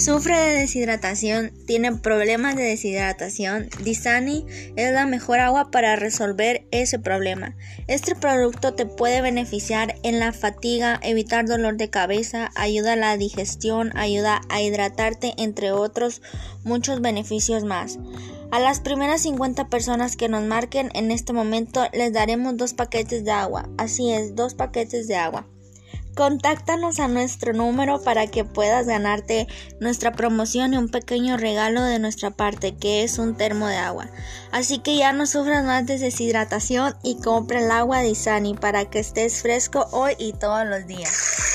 Sufre de deshidratación, tiene problemas de deshidratación. Disani es la mejor agua para resolver ese problema. Este producto te puede beneficiar en la fatiga, evitar dolor de cabeza, ayuda a la digestión, ayuda a hidratarte, entre otros muchos beneficios más. A las primeras 50 personas que nos marquen en este momento les daremos dos paquetes de agua. Así es, dos paquetes de agua. Contáctanos a nuestro número para que puedas ganarte nuestra promoción y un pequeño regalo de nuestra parte, que es un termo de agua. Así que ya no sufras más de deshidratación y compra el agua de Isani para que estés fresco hoy y todos los días.